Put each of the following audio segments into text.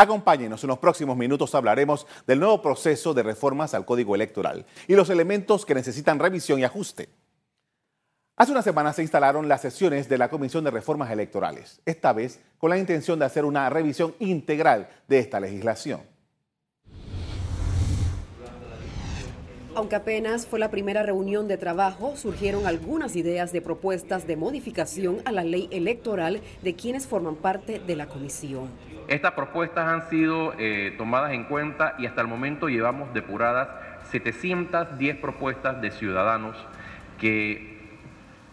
Acompáñenos, en los próximos minutos hablaremos del nuevo proceso de reformas al Código Electoral y los elementos que necesitan revisión y ajuste. Hace una semana se instalaron las sesiones de la Comisión de Reformas Electorales, esta vez con la intención de hacer una revisión integral de esta legislación. Aunque apenas fue la primera reunión de trabajo, surgieron algunas ideas de propuestas de modificación a la ley electoral de quienes forman parte de la comisión. Estas propuestas han sido eh, tomadas en cuenta y hasta el momento llevamos depuradas 710 propuestas de ciudadanos que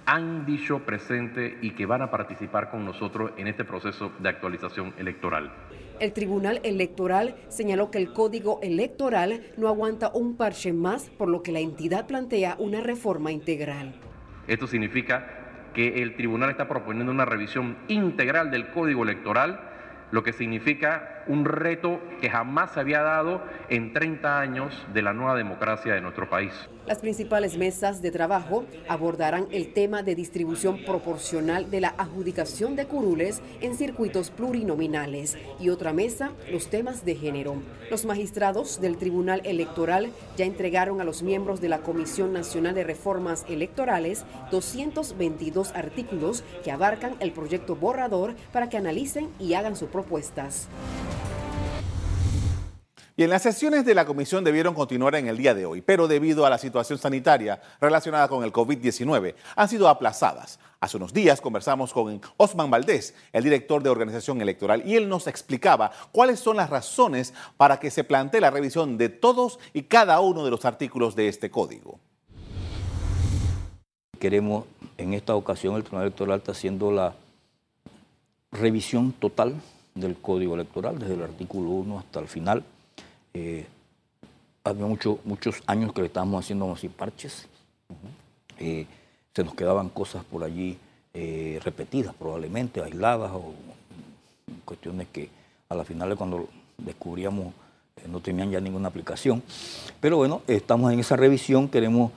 han dicho presente y que van a participar con nosotros en este proceso de actualización electoral. El Tribunal Electoral señaló que el Código Electoral no aguanta un parche más, por lo que la entidad plantea una reforma integral. Esto significa que el Tribunal está proponiendo una revisión integral del Código Electoral lo que significa un reto que jamás se había dado en 30 años de la nueva democracia de nuestro país. Las principales mesas de trabajo abordarán el tema de distribución proporcional de la adjudicación de curules en circuitos plurinominales y otra mesa los temas de género. Los magistrados del Tribunal Electoral ya entregaron a los miembros de la Comisión Nacional de Reformas Electorales 222 artículos que abarcan el proyecto borrador para que analicen y hagan sus propuestas. Y en las sesiones de la comisión debieron continuar en el día de hoy, pero debido a la situación sanitaria relacionada con el COVID-19 han sido aplazadas. Hace unos días conversamos con Osman Valdés, el director de organización electoral, y él nos explicaba cuáles son las razones para que se plantee la revisión de todos y cada uno de los artículos de este código. Queremos, en esta ocasión, el Tribunal Electoral está haciendo la revisión total del código electoral, desde el artículo 1 hasta el final eh, había mucho, muchos años que le estábamos haciendo así parches. Eh, se nos quedaban cosas por allí eh, repetidas, probablemente, aisladas o cuestiones que a la final cuando descubríamos no tenían ya ninguna aplicación. Pero bueno, estamos en esa revisión, queremos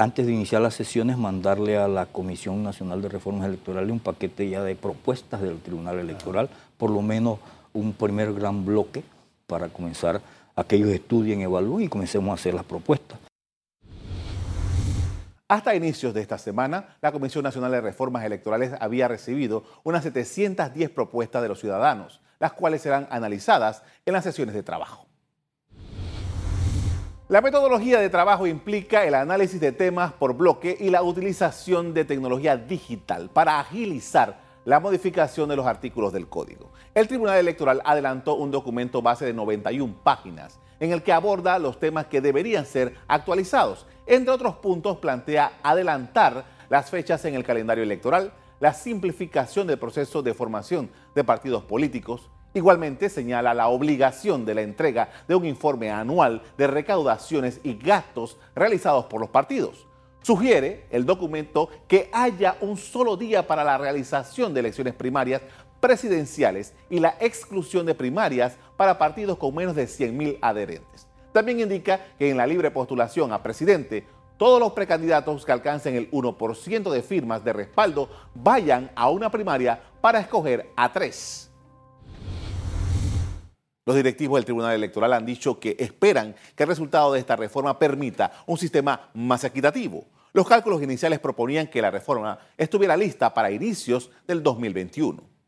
antes de iniciar las sesiones mandarle a la Comisión Nacional de Reformas Electorales un paquete ya de propuestas del Tribunal Electoral, por lo menos un primer gran bloque para comenzar a que ellos estudien, evalúen y comencemos a hacer las propuestas. Hasta inicios de esta semana, la Comisión Nacional de Reformas Electorales había recibido unas 710 propuestas de los ciudadanos, las cuales serán analizadas en las sesiones de trabajo. La metodología de trabajo implica el análisis de temas por bloque y la utilización de tecnología digital para agilizar la modificación de los artículos del código. El Tribunal Electoral adelantó un documento base de 91 páginas en el que aborda los temas que deberían ser actualizados. Entre otros puntos, plantea adelantar las fechas en el calendario electoral, la simplificación del proceso de formación de partidos políticos. Igualmente señala la obligación de la entrega de un informe anual de recaudaciones y gastos realizados por los partidos Sugiere el documento que haya un solo día para la realización de elecciones primarias presidenciales y la exclusión de primarias para partidos con menos de 100.000 adherentes. También indica que en la libre postulación a presidente, todos los precandidatos que alcancen el 1% de firmas de respaldo vayan a una primaria para escoger a tres. Los directivos del Tribunal Electoral han dicho que esperan que el resultado de esta reforma permita un sistema más equitativo. Los cálculos iniciales proponían que la reforma estuviera lista para inicios del 2021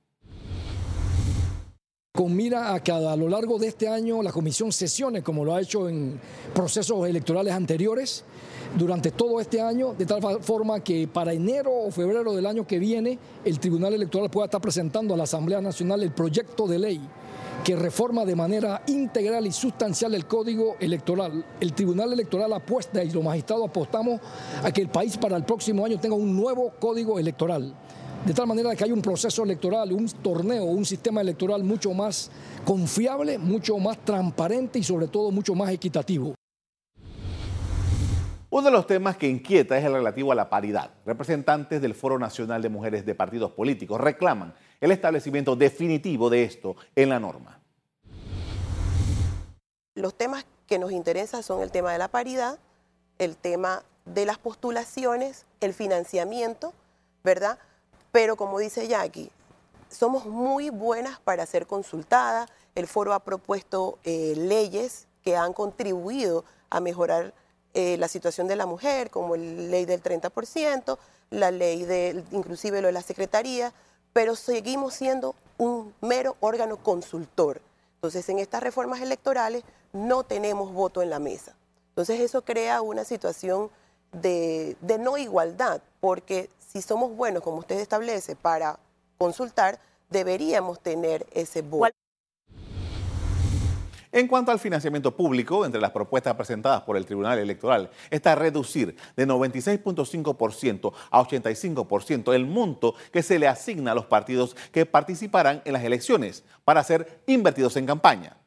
con mira a que a lo largo de este año la comisión sesione como lo ha hecho en procesos electorales anteriores durante todo este año, de tal forma que para enero o febrero del año que viene el Tribunal Electoral pueda estar presentando a la Asamblea Nacional el proyecto de ley que reforma de manera integral y sustancial el código electoral. El Tribunal Electoral apuesta y los magistrados apostamos a que el país para el próximo año tenga un nuevo código electoral. De tal manera que haya un proceso electoral, un torneo, un sistema electoral mucho más confiable, mucho más transparente y sobre todo mucho más equitativo. Uno de los temas que inquieta es el relativo a la paridad. Representantes del Foro Nacional de Mujeres de Partidos Políticos reclaman el establecimiento definitivo de esto en la norma. Los temas que nos interesan son el tema de la paridad, el tema de las postulaciones, el financiamiento, ¿verdad? Pero como dice Jackie, somos muy buenas para ser consultadas. El foro ha propuesto eh, leyes que han contribuido a mejorar eh, la situación de la mujer, como la ley del 30%, la ley de, inclusive lo de la secretaría, pero seguimos siendo un mero órgano consultor. Entonces, en estas reformas electorales no tenemos voto en la mesa. Entonces, eso crea una situación de, de no igualdad, porque si somos buenos, como usted establece, para consultar, deberíamos tener ese voto. En cuanto al financiamiento público, entre las propuestas presentadas por el Tribunal Electoral está reducir de 96.5% a 85% el monto que se le asigna a los partidos que participarán en las elecciones para ser invertidos en campaña.